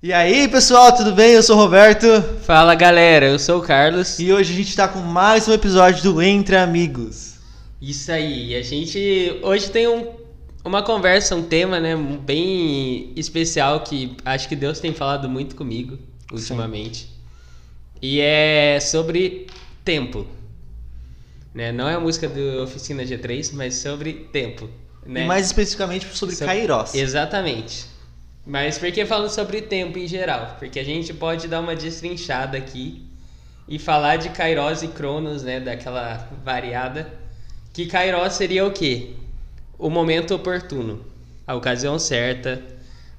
E aí, pessoal, tudo bem? Eu sou o Roberto. Fala galera, eu sou o Carlos. E hoje a gente tá com mais um episódio do Entre Amigos. Isso aí, a gente hoje tem um, uma conversa, um tema, né, bem especial que acho que Deus tem falado muito comigo ultimamente. E é sobre tempo. Né? Não é a música do Oficina G3, mas sobre tempo. Né? E mais especificamente sobre Sobre- Kairos. Exatamente. Mas por que falando sobre tempo em geral? Porque a gente pode dar uma destrinchada aqui e falar de Kairos e Cronos, né? Daquela variada. Que Kairos seria o quê? O momento oportuno, a ocasião certa.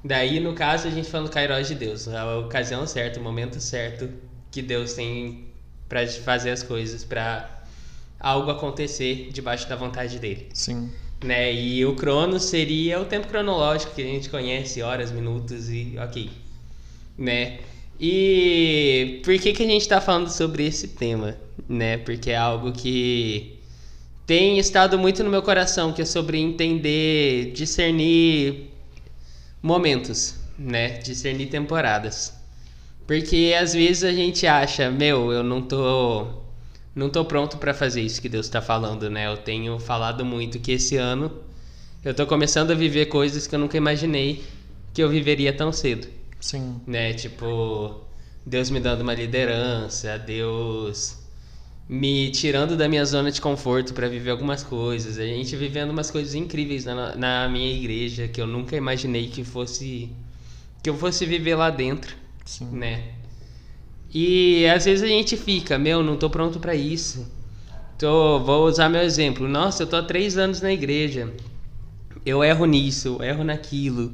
Daí, no caso, a gente falando Kairos de Deus, a ocasião certa, o momento certo que Deus tem para fazer as coisas, para algo acontecer debaixo da vontade dele Sim. Né? E o crono seria o tempo cronológico que a gente conhece, horas, minutos e ok, né? E por que que a gente está falando sobre esse tema, né? Porque é algo que tem estado muito no meu coração, que é sobre entender, discernir momentos, né? Discernir temporadas. Porque às vezes a gente acha, meu, eu não tô não tô pronto para fazer isso que Deus está falando, né? Eu tenho falado muito que esse ano eu tô começando a viver coisas que eu nunca imaginei que eu viveria tão cedo, Sim. né? Tipo, Deus me dando uma liderança, Deus me tirando da minha zona de conforto para viver algumas coisas, a gente vivendo umas coisas incríveis na, na minha igreja que eu nunca imaginei que fosse que eu fosse viver lá dentro Sim. né? E às vezes a gente fica, meu, não tô pronto pra isso. Tô, vou usar meu exemplo. Nossa, eu tô há três anos na igreja. Eu erro nisso, eu erro naquilo.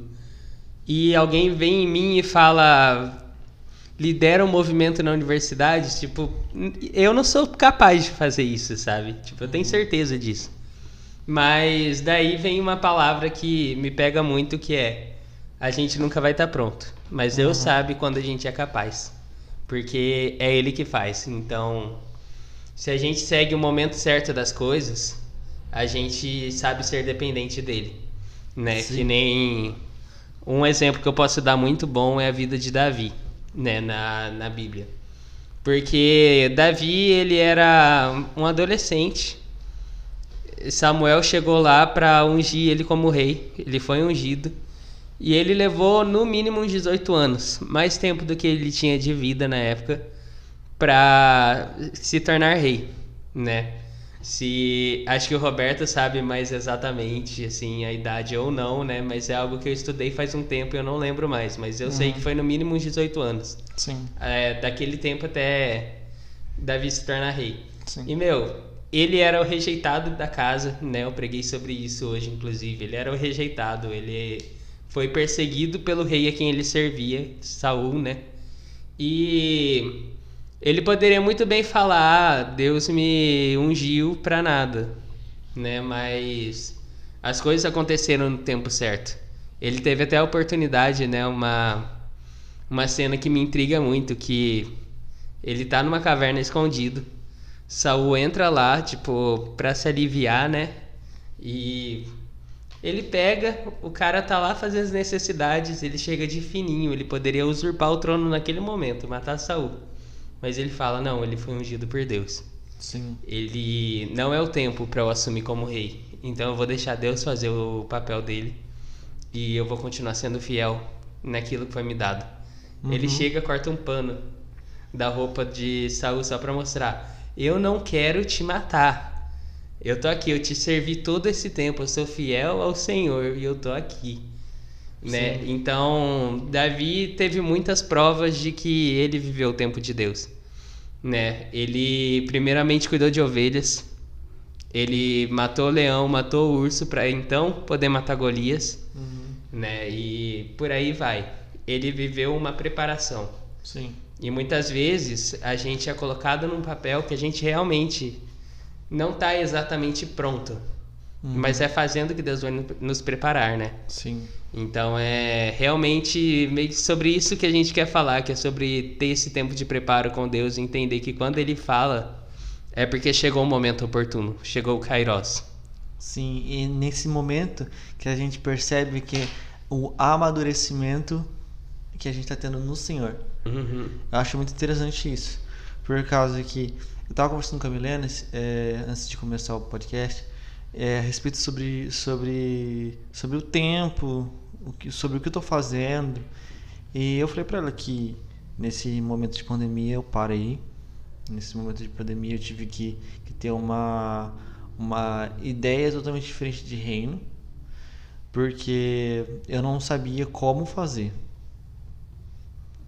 E alguém vem em mim e fala, lidera um movimento na universidade, tipo, eu não sou capaz de fazer isso, sabe? Tipo, eu tenho certeza disso. Mas daí vem uma palavra que me pega muito que é a gente nunca vai estar pronto, mas Deus sabe quando a gente é capaz, porque é Ele que faz. Então, se a gente segue o momento certo das coisas, a gente sabe ser dependente dele, né? Sim. Que nem um exemplo que eu posso dar muito bom é a vida de Davi, né? Na, na Bíblia, porque Davi ele era um adolescente. Samuel chegou lá para ungir ele como rei. Ele foi ungido. E ele levou no mínimo uns 18 anos, mais tempo do que ele tinha de vida na época, para se tornar rei, né? Se acho que o Roberto sabe mais exatamente assim a idade ou não, né? Mas é algo que eu estudei faz um tempo e eu não lembro mais, mas eu sei que foi no mínimo uns 18 anos. Sim. É, daquele tempo até Davi se tornar rei. Sim. E meu, ele era o rejeitado da casa, né? Eu preguei sobre isso hoje, inclusive. Ele era o rejeitado, ele foi perseguido pelo rei a quem ele servia, Saul, né? E ele poderia muito bem falar: ah, Deus me ungiu pra nada, né? Mas as coisas aconteceram no tempo certo. Ele teve até a oportunidade, né? Uma uma cena que me intriga muito, que ele tá numa caverna escondido. Saul entra lá, tipo, pra se aliviar, né? E ele pega, o cara tá lá fazendo as necessidades, ele chega de fininho, ele poderia usurpar o trono naquele momento, matar Saul. Mas ele fala: "Não, ele foi ungido por Deus. Sim. Ele não é o tempo pra eu assumir como rei. Então eu vou deixar Deus fazer o papel dele e eu vou continuar sendo fiel naquilo que foi me dado." Ele chega, corta um pano da roupa de Saul só pra mostrar: "Eu não quero te matar. Eu tô aqui, eu te servi todo esse tempo, eu sou fiel ao Senhor e eu tô aqui." Né? Sim. Então, Davi teve muitas provas de que ele viveu o tempo de Deus. Né? Ele primeiramente cuidou de ovelhas. Ele matou o leão, matou o urso para então poder matar Golias, Uhum. né? E por aí vai. Ele viveu uma preparação. Sim. E muitas vezes a gente é colocado num papel que a gente realmente não está exatamente pronto. Uhum. Mas é fazendo que Deus vai no- nos preparar, né? Sim. Então é realmente meio sobre isso que a gente quer falar, que é sobre ter esse tempo de preparo com Deus e entender que quando Ele fala é porque chegou o momento oportuno, chegou o Kairos. Sim, e nesse momento que a gente percebe que o amadurecimento que a gente está tendo no Senhor. Uhum. Eu acho muito interessante isso. Por causa que eu estava conversando com a Milena é, antes de começar o podcast é, a respeito sobre, sobre, sobre o tempo, o que, sobre o que eu estou fazendo. E eu falei para ela que nesse momento de pandemia eu parei. Nesse momento de pandemia eu tive que, que ter uma, uma ideia totalmente diferente de reino. Porque eu não sabia como fazer.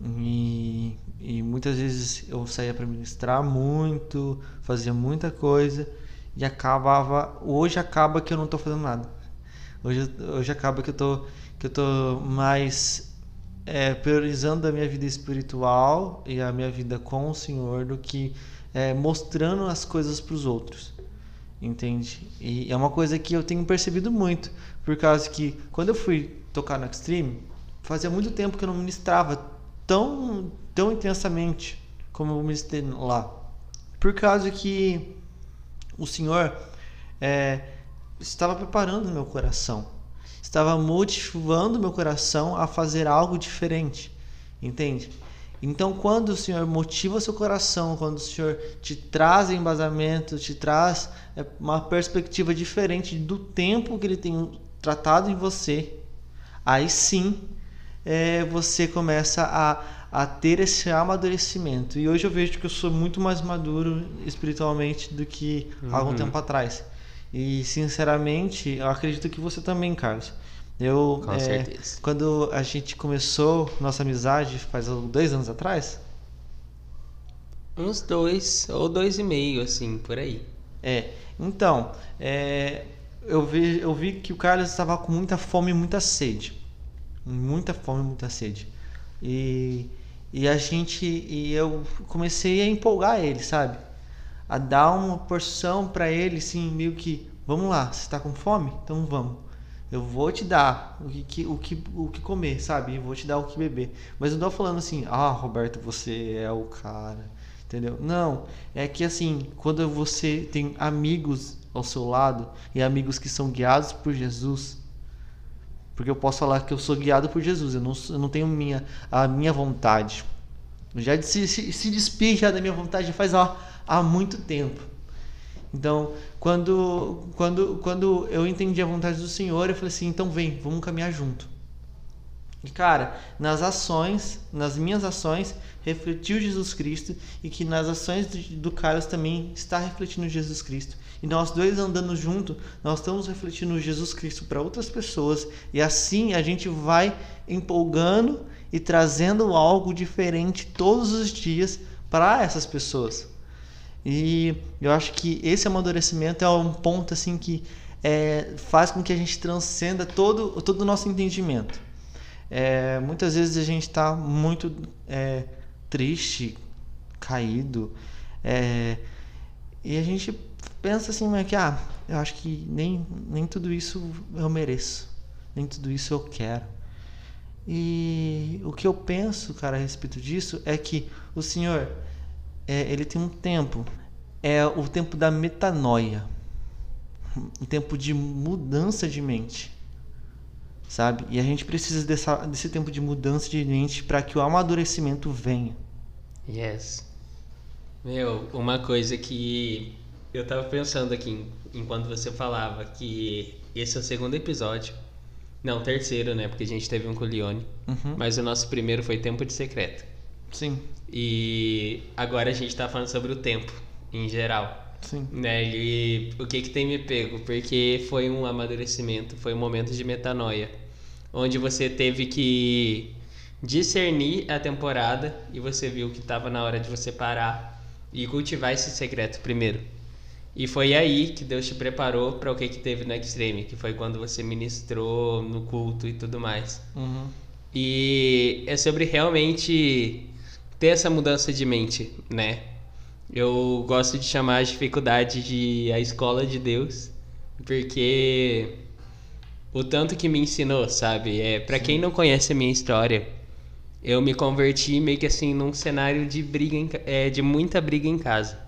E, e muitas vezes eu saía para ministrar muito, fazia muita coisa e acabava. Hoje acaba que eu não estou fazendo nada. Hoje, hoje acaba que eu tô, que eu tô mais é, priorizando a minha vida espiritual e a minha vida com o Senhor do que é, mostrando as coisas para os outros. Entende? E é uma coisa que eu tenho percebido muito, por causa que quando eu fui tocar no Extreme, fazia muito tempo que eu não ministrava tão, tão intensamente como eu ministrei lá. Por causa que o Senhor é, estava preparando meu coração, estava motivando meu coração a fazer algo diferente, entende? Então, quando o Senhor motiva seu coração, quando o Senhor te traz embasamento, te traz é, uma perspectiva diferente do tempo que Ele tem tratado em você, aí sim é, você começa a, a ter esse amadurecimento. E hoje eu vejo que eu sou muito mais maduro espiritualmente do que uhum. algum tempo atrás. E sinceramente, eu acredito que você também, Carlos. Eu, Com é, certeza. Quando a gente começou nossa amizade, faz dois anos atrás? Uns dois, ou dois e meio, assim, por aí. É, então, é, eu, vi, eu vi que o Carlos estava com muita fome e muita sede muita fome, muita sede. E, e a gente e eu comecei a empolgar ele, sabe? A dar uma porção para ele, assim, meio que, vamos lá, você está com fome? Então vamos. Eu vou te dar o que, o que, o que comer, sabe? Eu vou te dar o que beber. Mas não tô falando assim, ah, Roberto, você é o cara, entendeu? Não, é que assim, quando você tem amigos ao seu lado e amigos que são guiados por Jesus, porque eu posso falar que eu sou guiado por Jesus, eu não, eu não tenho minha, a minha vontade. Já se, se, se despi já da minha vontade faz ó, há muito tempo. Então, quando, quando, quando eu entendi a vontade do Senhor, eu falei assim: então vem, vamos caminhar junto. E cara, nas ações, nas minhas ações, refletiu Jesus Cristo e que nas ações do Carlos também está refletindo Jesus Cristo. E nós dois andando junto, nós estamos refletindo Jesus Cristo para outras pessoas e assim a gente vai empolgando e trazendo algo diferente todos os dias para essas pessoas. E eu acho que esse amadurecimento é um ponto assim que é, faz com que a gente transcenda todo, todo o nosso entendimento. É, muitas vezes a gente está muito é, triste, caído, é, e a gente pensa assim, mas que ah, eu acho que nem, nem tudo isso eu mereço, nem tudo isso eu quero. E o que eu penso, cara, a respeito disso é que o Senhor, é, ele tem um tempo, é o tempo da metanoia, um tempo de mudança de mente sabe? E a gente precisa dessa, desse tempo de mudança de mente para que o amadurecimento venha. Yes. Meu, uma coisa que eu tava pensando aqui enquanto você falava que esse é o segundo episódio. Não, terceiro, né? Porque a gente teve um com o Leone. Uhum. Mas o nosso primeiro foi Tempo de Secreto. Sim. E agora a gente tá falando sobre o tempo, em geral. Sim. Né? E o que que tem me pego? Porque foi um amadurecimento, foi um momento de metanoia, onde você teve que discernir a temporada e você viu que estava na hora de você parar e cultivar esse secreto primeiro. E foi aí que Deus te preparou para o que que teve no Extreme, que foi quando você ministrou no culto e tudo mais. Uhum. E é sobre realmente ter essa mudança de mente, né? Eu gosto de chamar a dificuldade de a escola de Deus, porque o tanto que me ensinou, sabe? É, para quem não conhece a minha história, eu me converti meio que assim num cenário de briga, em, é, de muita briga em casa.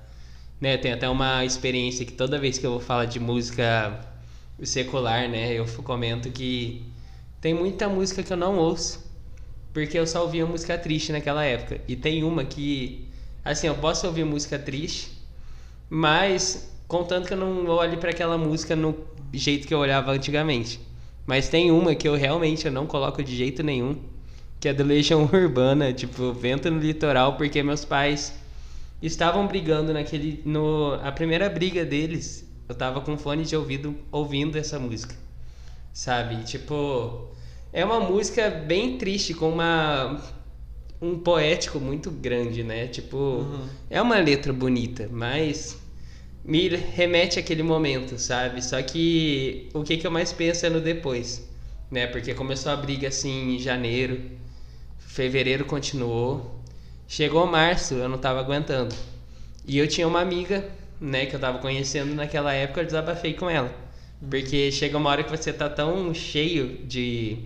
Né, tem até uma experiência que toda vez que eu vou falar de música secular, né, eu comento que tem muita música que eu não ouço porque eu só ouvia música triste naquela época. E tem uma que, assim, eu posso ouvir música triste, mas contanto que eu não olhe para aquela música no jeito que eu olhava antigamente. Mas tem uma que eu realmente eu não coloco de jeito nenhum, que é do Legião Urbana, tipo, Vento no Litoral, porque meus pais estavam brigando naquele no a primeira briga deles, eu tava com fone de ouvido ouvindo essa música. Sabe? Tipo, é uma música bem triste com uma um poético muito grande, né? Tipo, uhum. é uma letra bonita, mas me remete àquele momento, sabe? Só que o que, que eu mais penso é no depois, né? Porque começou a briga assim em janeiro, fevereiro continuou, chegou março, eu não tava aguentando. E eu tinha uma amiga, né, que eu tava conhecendo naquela época, eu desabafei com ela. Porque chega uma hora que você tá tão cheio de.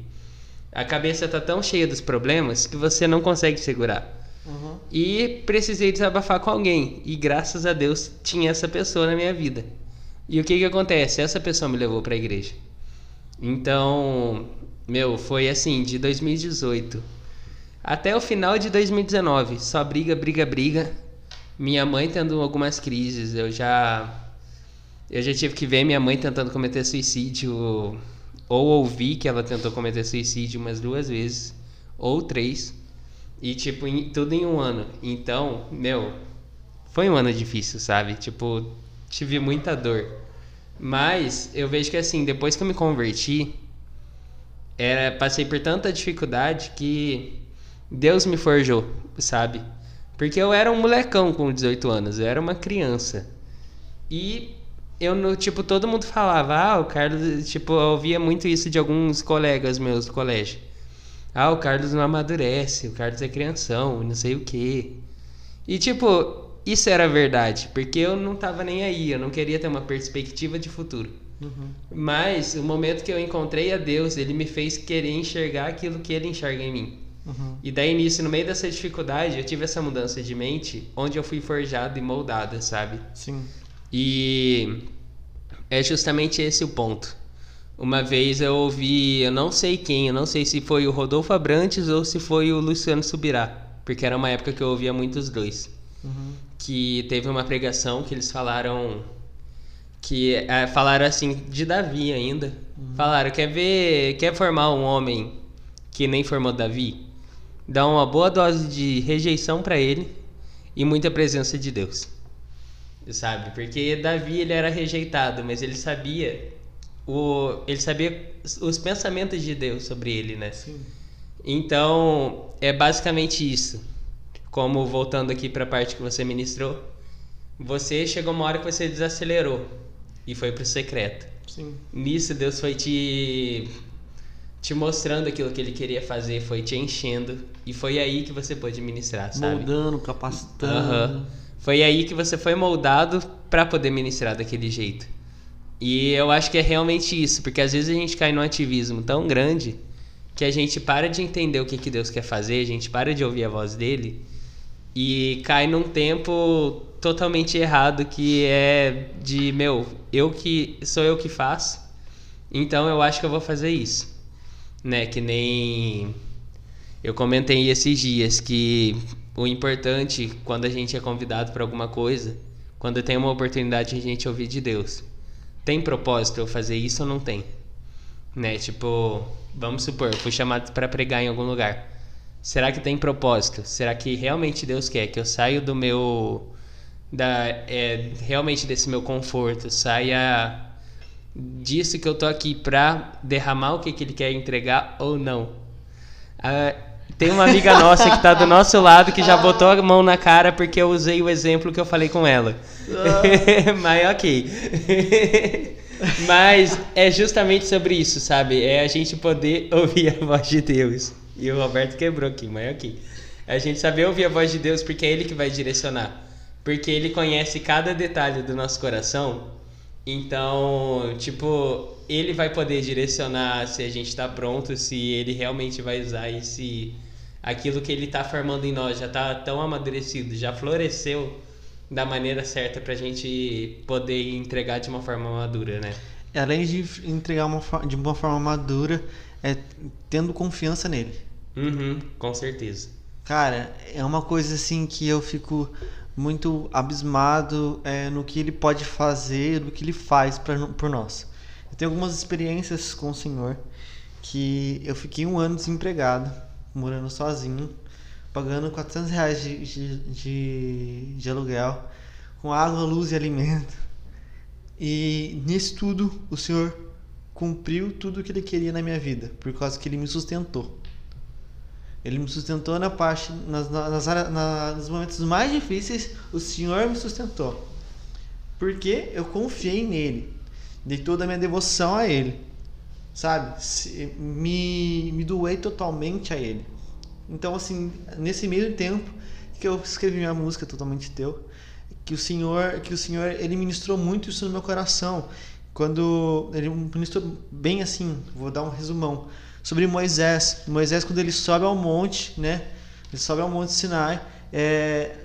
A cabeça tá tão cheia dos problemas que você não consegue segurar. Uhum. E precisei desabafar com alguém. E graças a Deus tinha essa pessoa na minha vida. E o que que acontece? Essa pessoa me levou para a igreja. Então, meu, foi assim, de 2018 até o final de 2019, só briga, briga, briga. Minha mãe tendo algumas crises, eu já eu já tive que ver minha mãe tentando cometer suicídio ou ouvir que ela tentou cometer suicídio umas duas vezes ou três. E, tipo, em, tudo em um ano. Então, meu, foi um ano difícil, sabe? Tipo, tive muita dor. Mas eu vejo que, assim, depois que eu me converti, era, passei por tanta dificuldade que Deus me forjou, sabe? Porque eu era um molecão com 18 anos, eu era uma criança. E eu, no, tipo, todo mundo falava, ah, o Carlos, tipo, eu ouvia muito isso de alguns colegas meus do colégio. Ah, o Carlos não amadurece, o Carlos é crianção, não sei o quê. E tipo, isso era verdade, porque eu não tava nem aí, eu não queria ter uma perspectiva de futuro. Uhum. Mas o momento que eu encontrei a Deus, ele me fez querer enxergar aquilo que ele enxerga em mim. Uhum. E daí nisso, no meio dessa dificuldade, eu tive essa mudança de mente, onde eu fui forjado e moldado, sabe? Sim. E é justamente esse o ponto. Uma vez eu ouvi, eu não sei quem, eu não sei se foi o Rodolfo Abrantes ou se foi o Luciano Subirá, porque era uma época que eu ouvia muitos dois. Uhum. Que teve uma pregação que eles falaram que é, falaram assim de Davi ainda. Uhum. Falaram, quer ver, quer formar um homem que nem formou Davi? Dá uma boa dose de rejeição para ele e muita presença de Deus. Sabe? Porque Davi ele era rejeitado, mas ele sabia o, ele sabia os pensamentos de Deus sobre ele, né? Sim. Então, é basicamente isso. Como voltando aqui para a parte que você ministrou, você chegou uma hora que você desacelerou e foi pro secreto. Sim. Nisso Deus foi te te mostrando aquilo que ele queria fazer, foi te enchendo e foi aí que você pôde ministrar, sabe? Moldando, capacitando. Uhum. Foi aí que você foi moldado para poder ministrar daquele jeito. E eu acho que é realmente isso, porque às vezes a gente cai num ativismo tão grande que a gente para de entender o que, que Deus quer fazer, a gente para de ouvir a voz dele e cai num tempo totalmente errado que é de, meu, eu que sou eu que faço, então eu acho que eu vou fazer isso. Né, que nem eu comentei esses dias que o importante quando a gente é convidado para alguma coisa, quando tem uma oportunidade a gente ouvir de Deus tem propósito eu fazer isso ou não tem? Né? Tipo, vamos supor, fui chamado para pregar em algum lugar. Será que tem propósito? Será que realmente Deus quer que eu saia do meu da é, realmente desse meu conforto, saia disso que eu tô aqui para derramar o que, que ele quer entregar ou não? Ah, tem uma amiga nossa que tá do nosso lado que já botou a mão na cara porque eu usei o exemplo que eu falei com ela. Ah. Mas ok. Mas é justamente sobre isso, sabe? É a gente poder ouvir a voz de Deus. E o Roberto quebrou aqui, mas ok. É a gente saber ouvir a voz de Deus porque é Ele que vai direcionar. Porque Ele conhece cada detalhe do nosso coração. Então, tipo, Ele vai poder direcionar se a gente está pronto, se Ele realmente vai usar e se aquilo que Ele está formando em nós já está tão amadurecido, já floresceu da maneira certa para a gente poder entregar de uma forma madura, né? Além de entregar uma, de uma forma madura, é tendo confiança nele. Uhum, com certeza. Cara, é uma coisa assim que eu fico muito abismado é, no que ele pode fazer, no que ele faz pra, por nós. Eu tenho algumas experiências com o Senhor que eu fiquei um ano desempregado, morando sozinho, pagando 400 reais de, de, de, de aluguel, com água, luz e alimento. E nisso tudo o Senhor cumpriu tudo o que Ele queria na minha vida, por causa que Ele me sustentou. Ele me sustentou na parte, nas, nas, nas, nos momentos mais difíceis, o Senhor me sustentou. Porque eu confiei nele, dei toda a minha devoção a Ele, sabe? Me, me doei totalmente a Ele. Então, assim, nesse meio tempo que eu escrevi minha música Totalmente Teu, que o Senhor, que o Senhor, Ele ministrou muito isso no meu coração. Quando Ele ministrou bem assim, vou dar um resumão sobre Moisés. Moisés, quando ele sobe ao monte, né? Ele sobe ao monte Sinai. É,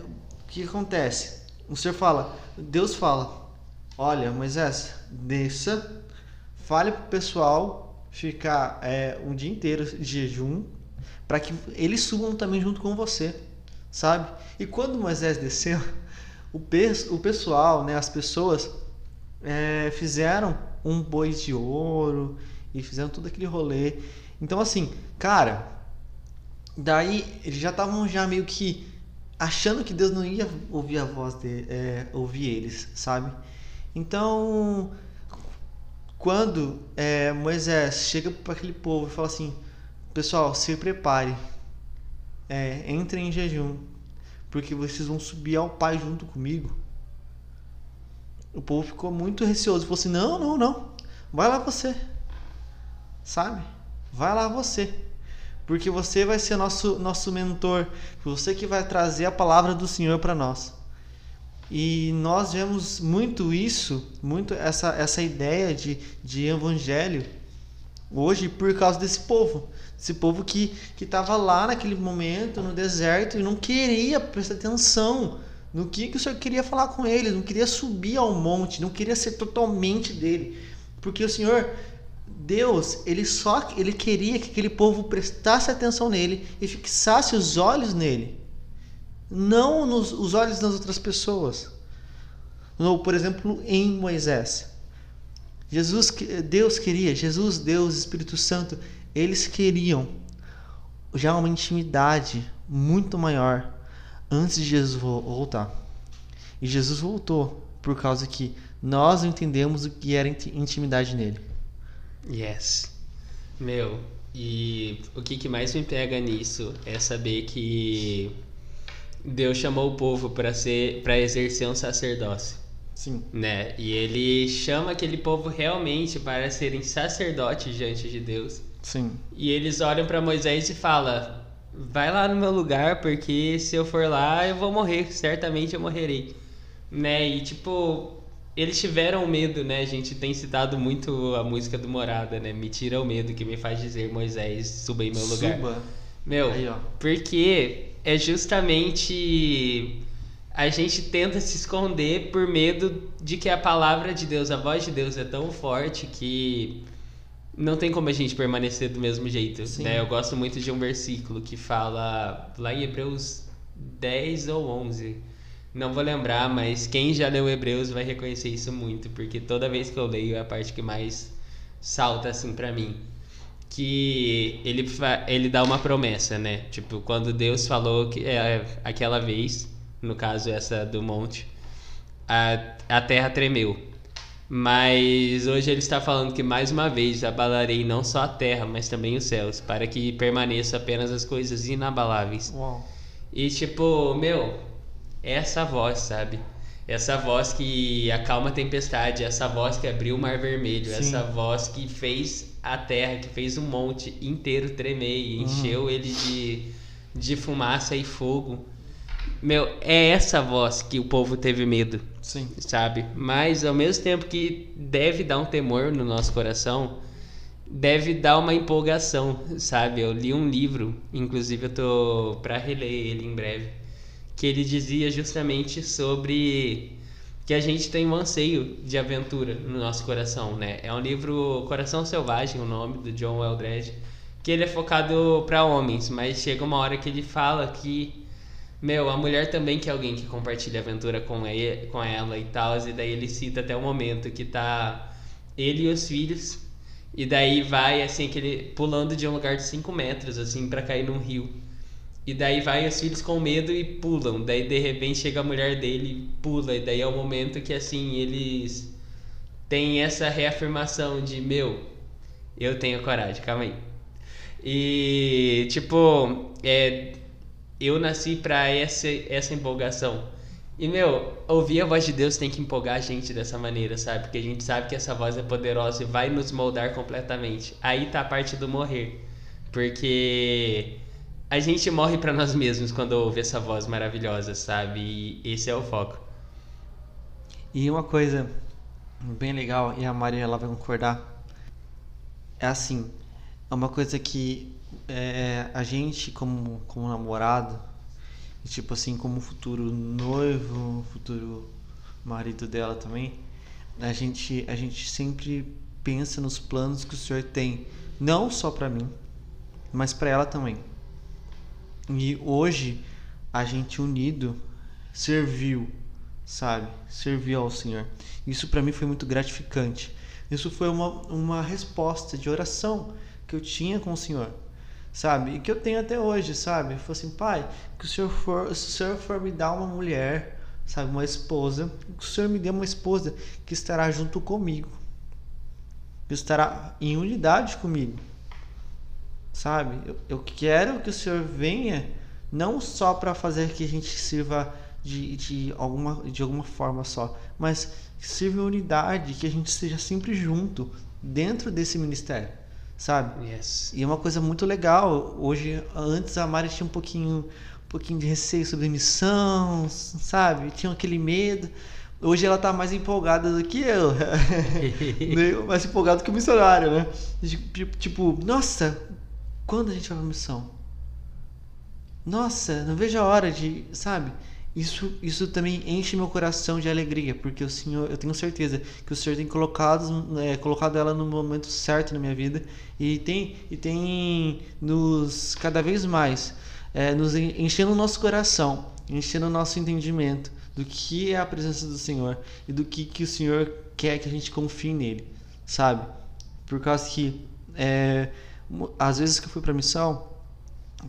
o que acontece? O Senhor fala, Deus fala: Olha, Moisés, desça, fale para o pessoal ficar é, um dia inteiro de jejum, para que eles subam também junto com você, sabe? E quando Moisés desceu, o, pe o pessoal, né, as pessoas, é, fizeram um boi de ouro e fizeram todo aquele rolê. Então, assim, cara, daí eles já estavam já meio que achando que Deus não ia ouvir a voz de é, ouvir eles, sabe? Então, quando é, Moisés chega para aquele povo e fala assim: Pessoal, se prepare, é, entrem em jejum, porque vocês vão subir ao Pai junto comigo. O povo ficou muito receoso, falou assim: Não, não, não, vai lá você, sabe? Vai lá você. Porque você vai ser nosso, nosso mentor. Você que vai trazer a palavra do Senhor para nós. E nós vemos muito isso, muito essa, essa ideia de, de evangelho hoje por causa desse povo. Esse povo que estava lá naquele momento, no deserto, e não queria prestar atenção no que, que o Senhor queria falar com eles, não queria subir ao monte, não queria ser totalmente dele. Porque o Senhor Deus, ele só ele queria que aquele povo prestasse atenção nele e fixasse os olhos nele, não nos os olhos das outras pessoas. Ou, por exemplo, em Moisés. Jesus, Deus queria, Jesus, Deus, Espírito Santo, eles queriam já uma intimidade muito maior antes de Jesus voltar. E Jesus voltou por causa que nós entendemos o que era intimidade nele. Yes. Meu, e o que, que mais me pega nisso é saber que Deus chamou o povo para ser para exercer um sacerdócio. Sim. Né? E ele chama aquele povo realmente para serem sacerdotes diante de Deus. Sim. E eles olham para Moisés e falam: "Vai lá no meu lugar, porque se eu for lá, eu vou morrer, certamente eu morrerei". Né? E tipo, eles tiveram medo, né? A gente tem citado muito a música do Morada, né? Me tira o medo que me faz dizer Moisés, suba em meu lugar. Suba. Meu, Aí, porque é justamente a gente tenta se esconder por medo de que a palavra de Deus, a voz de Deus é tão forte que não tem como a gente permanecer do mesmo jeito, Sim. né? Eu gosto muito de um versículo que fala lá em Hebreus 10 ou 11, não vou lembrar, mas quem já leu Hebreus vai reconhecer isso muito, porque toda vez que eu leio é a parte que mais salta assim para mim. Que ele, ele dá uma promessa, né? Tipo, quando Deus falou que é, aquela vez, no caso essa do monte, a, a terra tremeu. Mas hoje ele está falando que mais uma vez abalarei não só a terra, mas também os céus, para que permaneça apenas as coisas inabaláveis. Uau. E tipo, meu, essa voz, sabe? Essa voz que acalma a tempestade, essa voz que abriu o mar vermelho, Sim. essa voz que fez a terra, que fez o monte inteiro tremer e uhum. encheu ele de, de fumaça e fogo. Meu, é essa voz que o povo teve medo. Sim. Sabe? Mas ao mesmo tempo que deve dar um temor no nosso coração, deve dar uma empolgação, sabe? Eu li um livro, inclusive eu tô para reler ele em breve que ele dizia justamente sobre que a gente tem um anseio de aventura no nosso coração, né? É um livro Coração Selvagem, o nome do John Eldredge, que ele é focado para homens, mas chega uma hora que ele fala que meu, a mulher também quer alguém que compartilhe aventura com, ele, com ela e tal, e daí ele cita até o momento que tá ele e os filhos, e daí vai assim, aquele pulando de um lugar de 5 metros, assim, para cair num rio. E daí vai os filhos com medo e pulam. Daí de repente chega a mulher dele e pula. E daí é o momento que assim eles têm essa reafirmação de meu, eu tenho coragem, calma aí. E tipo, é, eu nasci para essa, essa empolgação. E, meu, ouvir a voz de Deus tem que empolgar a gente dessa maneira, sabe? Porque a gente sabe que essa voz é poderosa e vai nos moldar completamente. Aí tá a parte do morrer. Porque a gente morre para nós mesmos quando ouve essa voz maravilhosa, sabe? E esse é o foco. E uma coisa bem legal, e a Maria ela vai concordar, é assim, é uma coisa que é, a gente como, como namorado, tipo assim, como futuro noivo, futuro marido dela também, a gente, a gente sempre pensa nos planos que o Senhor tem, não só para mim, mas para ela também. E hoje a gente unido serviu, sabe? Serviu ao Senhor. Isso para mim foi muito gratificante. Isso foi uma, uma resposta de oração que eu tinha com o Senhor sabe? E que eu tenho até hoje, sabe? Falei assim, pai, que o senhor for, se o senhor for me dar uma mulher, sabe, uma esposa, que o senhor me dê uma esposa que estará junto comigo, que estará em unidade comigo, sabe? Eu, eu quero que o senhor venha não só para fazer que a gente sirva de, de, alguma, de alguma forma só, mas que sirva em unidade, que a gente esteja sempre junto dentro desse ministério sabe? Yes. E é uma coisa muito legal. Hoje, antes a Mari tinha um pouquinho, um pouquinho de receio sobre missão, sabe? Tinha aquele medo. Hoje ela tá mais empolgada do que eu. mais empolgado que o missionário, né? Tipo, tipo, nossa, quando a gente vai pra missão? Nossa, não vejo a hora de, sabe? isso, isso também enche meu coração de alegria, porque o Senhor, eu tenho certeza que o Senhor tem colocado, é, colocado ela no momento certo na minha vida e tem, e tem nos cada vez mais é, nos enchendo o nosso coração, enchendo o nosso entendimento do que é a presença do Senhor e do que, que o Senhor quer que a gente confie nele, sabe? Por causa que é, às vezes que eu fui para missão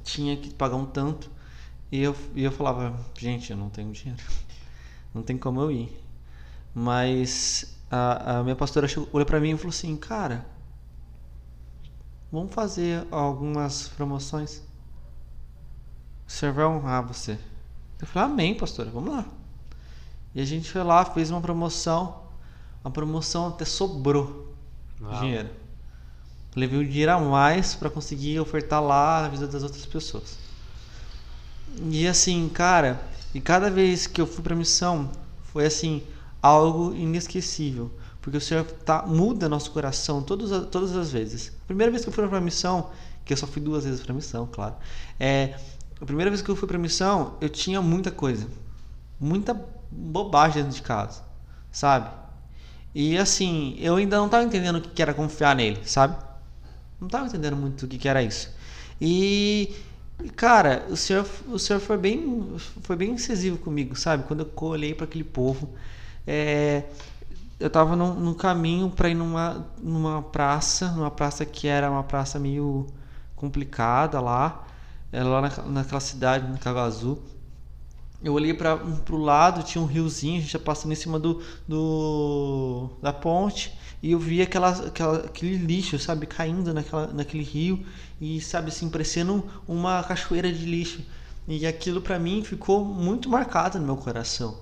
tinha que pagar um tanto e eu, e eu falava, gente, eu não tenho dinheiro. Não tem como eu ir. Mas a, a minha pastora olhou para mim e falou assim, cara, vamos fazer algumas promoções. O senhor vai honrar você. Eu falei, amém, pastora, vamos lá. E a gente foi lá, fez uma promoção. A promoção até sobrou Uau. dinheiro. Levei o dinheiro a mais para conseguir ofertar lá na vida das outras pessoas. E assim, cara, e cada vez que eu fui pra missão, foi assim, algo inesquecível. Porque o Senhor tá, muda nosso coração todas, as vezes. A primeira vez que eu fui pra missão, que eu só fui duas vezes pra missão, claro. É, a primeira vez que eu fui pra missão, eu tinha muita coisa. Muita bobagem dentro de casa, sabe? E assim, eu ainda não estava entendendo o que era confiar nele, sabe? Não estava entendendo muito o que era isso. E Cara, o senhor, o senhor foi bem, foi bem incisivo comigo, sabe? Quando eu olhei para aquele povo, é, eu estava no, caminho para ir numa, numa praça, numa praça que era uma praça meio complicada lá, era lá na, naquela cidade, no Cagazu. Eu olhei para o lado, tinha um riozinho, a gente já passando em cima do, do da ponte e eu vi aquela, aquela, aquele lixo, sabe, caindo naquela, naquele rio e, sabe, assim, parecendo uma cachoeira de lixo. E aquilo para mim ficou muito marcado no meu coração.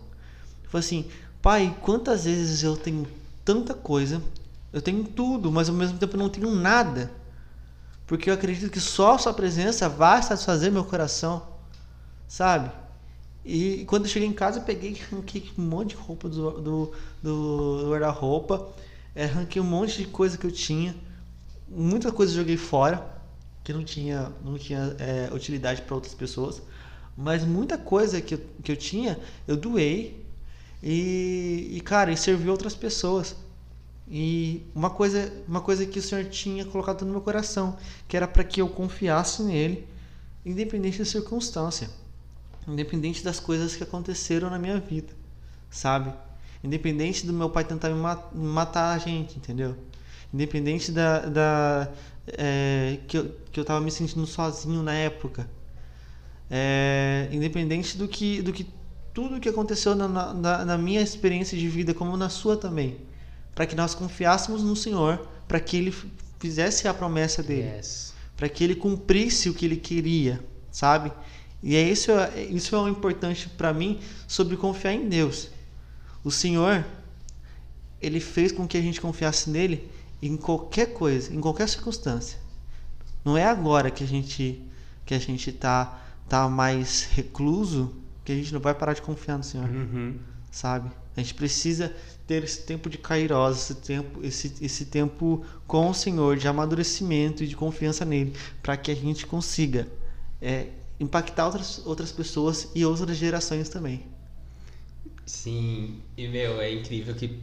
Foi assim, pai, quantas vezes eu tenho tanta coisa, eu tenho tudo, mas ao mesmo tempo eu não tenho nada. Porque eu acredito que só a sua presença vai satisfazer meu coração, sabe? E quando eu cheguei em casa, eu peguei um monte de roupa do, do, do guarda-roupa é, arranquei um monte de coisa que eu tinha, muita coisa eu joguei fora, que não tinha, não tinha é, utilidade para outras pessoas, mas muita coisa que eu, que eu tinha, eu doei e, e cara, e serviu outras pessoas. E uma coisa, uma coisa que o Senhor tinha colocado no meu coração, que era para que eu confiasse nele, independente da circunstância, independente das coisas que aconteceram na minha vida, sabe? Independente do meu pai tentar me matar a gente, entendeu? Independente da, da é, que, eu, que eu tava me sentindo sozinho na época. É, independente do que, do que tudo que aconteceu na, na, na minha experiência de vida, como na sua também. Para que nós confiássemos no Senhor, para que Ele fizesse a promessa dele. Yes. Para que Ele cumprisse o que Ele queria, sabe? E é isso, isso é o importante para mim sobre confiar em Deus. O Senhor, Ele fez com que a gente confiasse nele em qualquer coisa, em qualquer circunstância. Não é agora que a gente que a gente tá tá mais recluso que a gente não vai parar de confiar no Senhor, uhum. sabe? A gente precisa ter esse tempo de kairos, esse tempo, esse, esse tempo com o Senhor, de amadurecimento e de confiança nele, para que a gente consiga é, impactar outras, outras pessoas e outras gerações também. Sim, e meu, é incrível que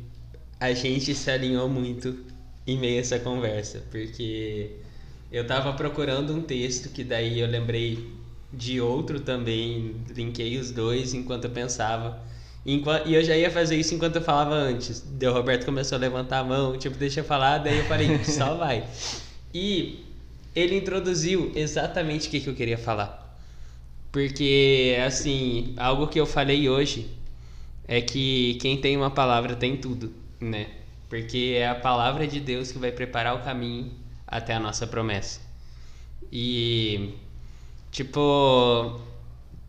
a gente se alinhou muito em meio a essa conversa, porque eu tava procurando um texto que daí eu lembrei de outro também, linkei os dois enquanto eu pensava. E eu já ia fazer isso enquanto eu falava antes. O Roberto começou a levantar a mão, tipo, deixa eu falar, daí eu falei, só vai. E ele introduziu exatamente o que, que eu queria falar. Porque, assim, algo que eu falei hoje é que quem tem uma palavra tem tudo, né? Porque é a palavra de Deus que vai preparar o caminho até a nossa promessa. E, tipo,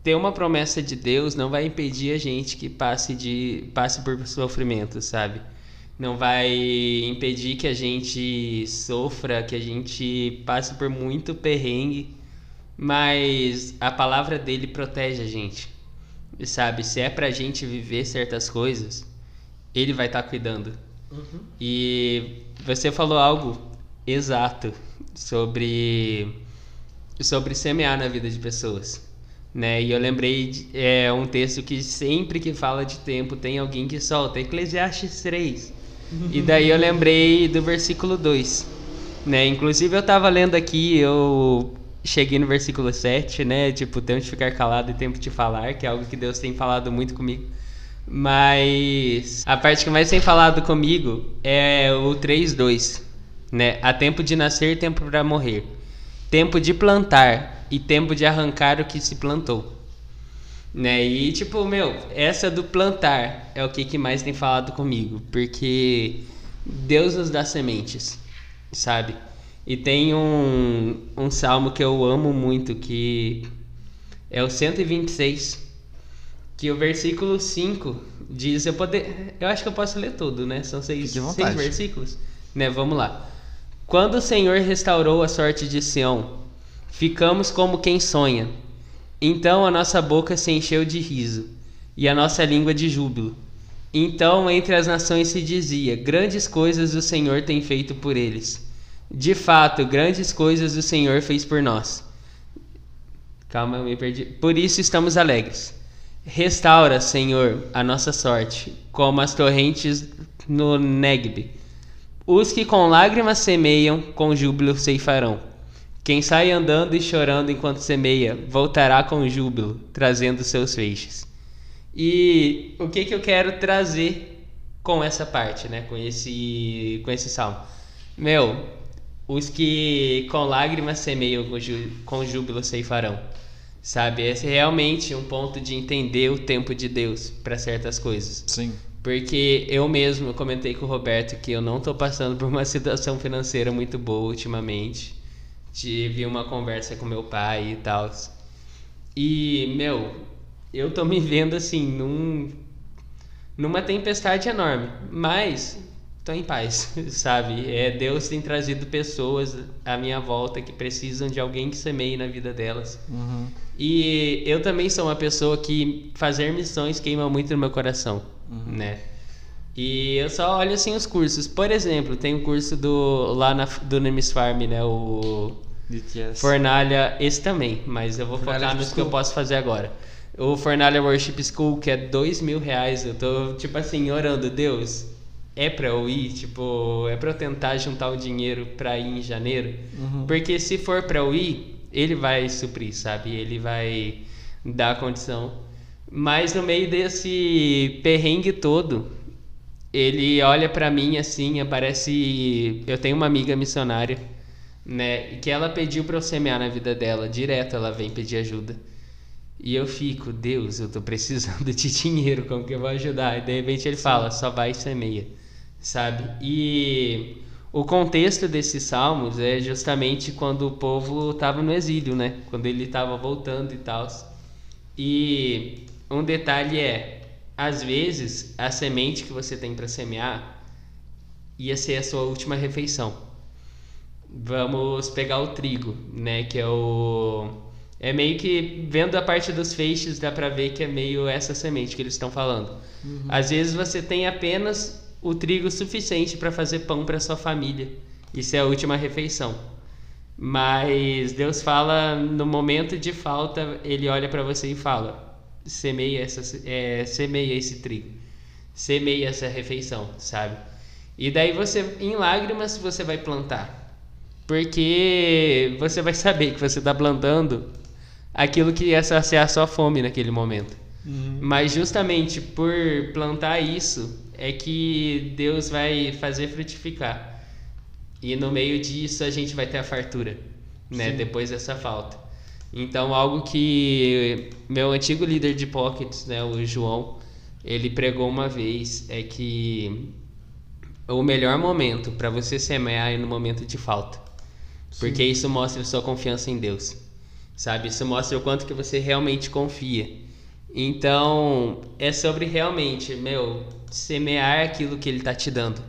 ter uma promessa de Deus não vai impedir a gente que passe, de, passe por sofrimento, sabe? Não vai impedir que a gente sofra, que a gente passe por muito perrengue, mas a palavra dele protege a gente. Sabe? Se é pra gente viver certas coisas, ele vai estar tá cuidando. Uhum. E você falou algo exato sobre sobre semear na vida de pessoas, né? E eu lembrei de, é um texto que sempre que fala de tempo tem alguém que solta Eclesiastes 3. e daí eu lembrei do versículo 2, né? Inclusive eu estava lendo aqui, eu cheguei no versículo 7, né? Tipo, tempo de ficar calado e tempo de falar, que é algo que Deus tem falado muito comigo. Mas a parte que mais tem falado comigo é o 3:2, né? Há tempo de nascer, tempo para morrer. Tempo de plantar e tempo de arrancar o que se plantou. Né? E tipo, meu, essa do plantar é o que, que mais tem falado comigo, porque Deus nos dá sementes, sabe? E tem um, um salmo que eu amo muito, que é o 126, que o versículo 5 diz, eu poder, eu acho que eu posso ler tudo, né? São seis, seis versículos, né? Vamos lá. Quando o Senhor restaurou a sorte de Sião, ficamos como quem sonha. Então a nossa boca se encheu de riso e a nossa língua de júbilo. Então entre as nações se dizia: Grandes coisas o Senhor tem feito por eles. De fato, grandes coisas o Senhor fez por nós. Calma, eu me perdi. Por isso estamos alegres. Restaura, Senhor, a nossa sorte, como as torrentes no Negbe. Os que com lágrimas semeiam, com júbilo ceifarão. Quem sai andando e chorando enquanto semeia, voltará com júbilo, trazendo seus feixes. E o que, que eu quero trazer com essa parte, né? Com esse, com esse salmo? Meu, os que com lágrimas semeiam, com júbilo ceifarão. Sabe? Esse é realmente um ponto de entender o tempo de Deus para certas coisas. Sim. Porque eu mesmo comentei com o Roberto que eu não estou passando por uma situação financeira muito boa ultimamente. Tive uma conversa com meu pai e tal. E, meu, eu tô me vendo assim num numa tempestade enorme, mas tô em paz, sabe? É, Deus tem trazido pessoas à minha volta que precisam de alguém que semeie na vida delas. Uhum. E eu também sou uma pessoa que fazer missões queima muito no meu coração, uhum. né? E eu só olho assim os cursos. Por exemplo, tem um curso do lá na, do Nemes Farm, né? O DTS. Fornalha, esse também, mas eu vou Fornalha focar nos que eu posso fazer agora. O Fornalha Worship School, que é dois mil reais. Eu tô, tipo assim, orando, Deus, é pra eu ir, tipo, é pra eu tentar juntar o dinheiro pra ir em janeiro. Porque se for pra eu ir, ele vai suprir, sabe? Ele vai dar a condição. Mas no meio desse perrengue todo, ele olha pra mim assim, aparece. Eu tenho uma amiga missionária, né? Que ela pediu pra eu semear na vida dela, direto ela vem pedir ajuda. E eu fico, Deus, eu tô precisando de dinheiro, como que eu vou ajudar? E de repente ele fala, só vai e semeia, sabe? E o contexto desses salmos é justamente quando o povo estava no exílio, né? Quando ele estava voltando e tal. E um detalhe é, às vezes a semente que você tem para semear ia ser a sua última refeição. Vamos pegar o trigo, né? Que é o é meio que vendo a parte dos feixes dá para ver que é meio essa semente que eles estão falando. Uhum. Às vezes você tem apenas o trigo suficiente para fazer pão para sua família. Isso é a última refeição. Mas Deus fala no momento de falta, ele olha para você e fala: semeia essa é, semeia esse trigo. Semeia essa refeição, sabe? E daí você em lágrimas você vai plantar. Porque você vai saber que você está plantando aquilo que ia saciar a sua fome naquele momento. Uhum. Mas justamente por plantar isso é que Deus vai fazer frutificar. E no meio disso a gente vai ter a fartura, né? Sim. Depois dessa falta. Então algo que meu antigo líder de pockets, né, o João, ele pregou uma vez é que o melhor momento para você semear é no momento de falta. Sim. Porque isso mostra a sua confiança em Deus sabe? Isso mostra o quanto que você realmente confia. Então, é sobre realmente, meu, semear aquilo que ele tá te dando.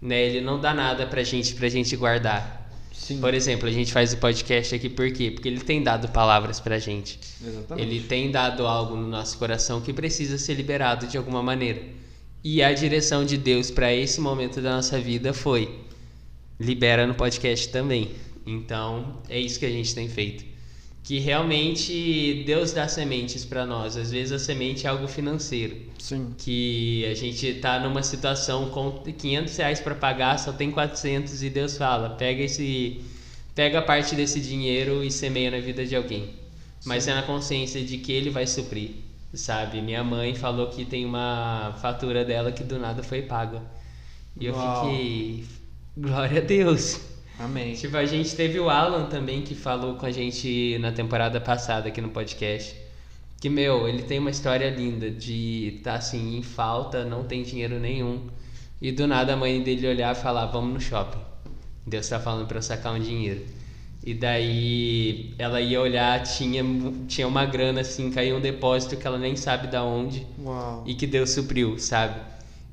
Né? Ele não dá nada pra gente, pra gente guardar. Sim. Por exemplo, a gente faz o podcast aqui por quê? Porque ele tem dado palavras pra gente. Exatamente. Ele tem dado algo no nosso coração que precisa ser liberado de alguma maneira. E a direção de Deus para esse momento da nossa vida foi: libera no podcast também. Então, é isso que a gente tem feito que realmente Deus dá sementes para nós. Às vezes a semente é algo financeiro. Sim. Que a gente está numa situação com 500 reais para pagar, só tem 400 e Deus fala, pega esse, pega parte desse dinheiro e semeia na vida de alguém. Mas Sim. é na consciência de que Ele vai suprir, sabe? Minha mãe falou que tem uma fatura dela que do nada foi paga. E eu Uau. fiquei, glória a Deus. Amém. Tipo, a gente teve o Alan também que falou com a gente na temporada passada aqui no podcast. Que, meu, ele tem uma história linda de estar tá, assim, em falta, não tem dinheiro nenhum. E do nada a mãe dele olhar e falar: Vamos no shopping. Deus está falando para eu sacar um dinheiro. E daí ela ia olhar, tinha, tinha uma grana assim, caiu um depósito que ela nem sabe da onde. Uau. E que Deus supriu, sabe?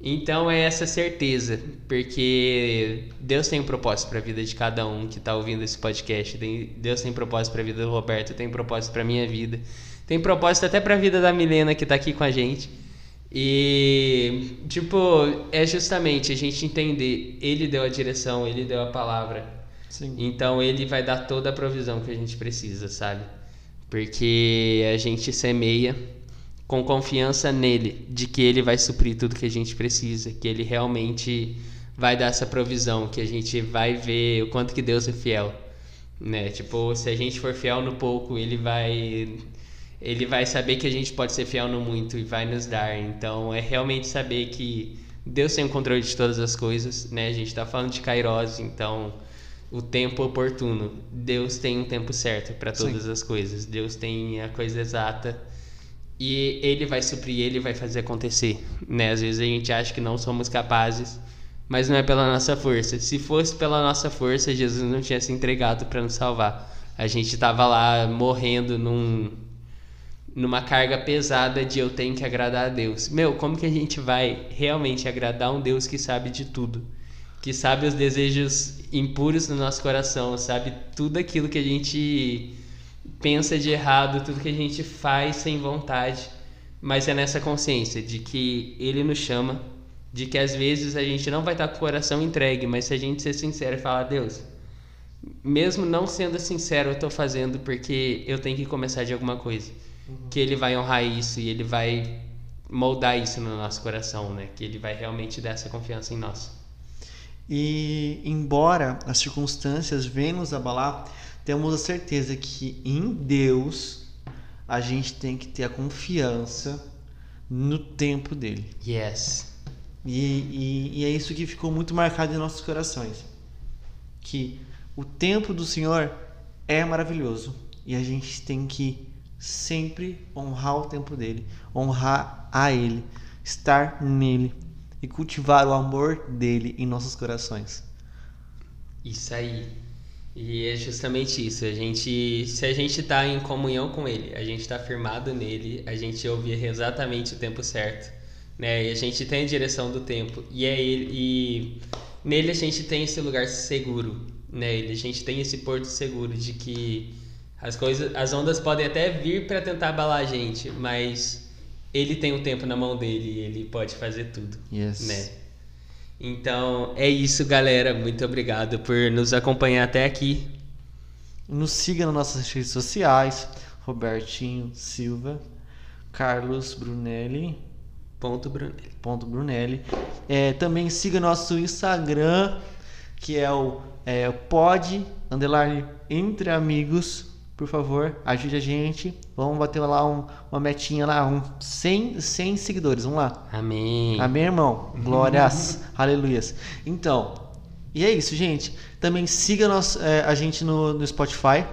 Então é essa certeza, porque Deus tem um propósito para a vida de cada um que está ouvindo esse podcast. Deus tem propósito para a vida do Roberto, tem propósito para minha vida, tem propósito até para a vida da Milena que está aqui com a gente. E tipo, é justamente a gente entender, ele deu a direção, ele deu a palavra. Sim. Então ele vai dar toda a provisão que a gente precisa, sabe? Porque a gente semeia com confiança nele, de que ele vai suprir tudo que a gente precisa, que ele realmente vai dar essa provisão, que a gente vai ver o quanto que Deus é fiel, né? Tipo, se a gente for fiel no pouco, ele vai ele vai saber que a gente pode ser fiel no muito e vai nos dar. Então, é realmente saber que Deus tem o controle de todas as coisas, né? A gente está falando de Kairos, então o tempo oportuno. Deus tem um tempo certo para todas Sim. as coisas. Deus tem a coisa exata e ele vai suprir, ele vai fazer acontecer, né? Às vezes a gente acha que não somos capazes, mas não é pela nossa força. Se fosse pela nossa força, Jesus não tinha se entregado para nos salvar. A gente estava lá morrendo num numa carga pesada de eu tenho que agradar a Deus. Meu, como que a gente vai realmente agradar um Deus que sabe de tudo? Que sabe os desejos impuros do nosso coração, sabe tudo aquilo que a gente pensa de errado, tudo que a gente faz sem vontade, mas é nessa consciência de que ele nos chama, de que às vezes a gente não vai estar com o coração entregue, mas se a gente ser sincero e falar, Deus, mesmo não sendo sincero, eu estou fazendo porque eu tenho que começar de alguma coisa. Uhum. Que ele vai honrar isso e ele vai moldar isso no nosso coração, né? Que ele vai realmente dar essa confiança em nós. E embora as circunstâncias venham nos abalar, temos a certeza que em Deus a gente tem que ter a confiança no tempo dele. Yes. E, e, e é isso que ficou muito marcado em nossos corações. Que o tempo do Senhor é maravilhoso e a gente tem que sempre honrar o tempo dele, honrar a ele, estar nele e cultivar o amor dele em nossos corações. Isso aí. E é justamente isso. A gente, se a gente está em comunhão com Ele, a gente está firmado nele, a gente ouve exatamente o tempo certo, né? E a gente tem a direção do tempo. E é ele, e nele a gente tem esse lugar seguro, né? Ele, a gente tem esse porto seguro de que as coisas, as ondas podem até vir para tentar abalar a gente, mas ele tem o tempo na mão dele e ele pode fazer tudo, Yes. né? Então é isso, galera. Muito obrigado por nos acompanhar até aqui. Nos siga nas nossas redes sociais, Robertinho Silva, Carlos Brunelli, Ponto Brunelli. ponto Brunelli. É, também siga nosso Instagram, que é o é, pod, underline, entre amigos. Por favor, ajude a gente. Vamos bater lá um- uma metinha lá, um 100, 100 seguidores. Vamos lá. Amém. Amém, irmão? Glórias, aleluias. Então, e é isso, gente. Também siga nós, é, a gente no, no Spotify.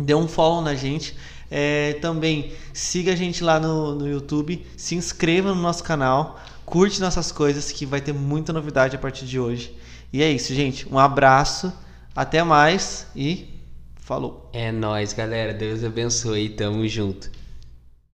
Dê um follow na gente. É, também siga a gente lá no, no YouTube. Se inscreva no nosso canal. Curte nossas coisas, que vai ter muita novidade a partir de hoje. E é isso, gente. Um abraço. Até mais e falou. É nóis, galera. Deus abençoe. Tamo junto.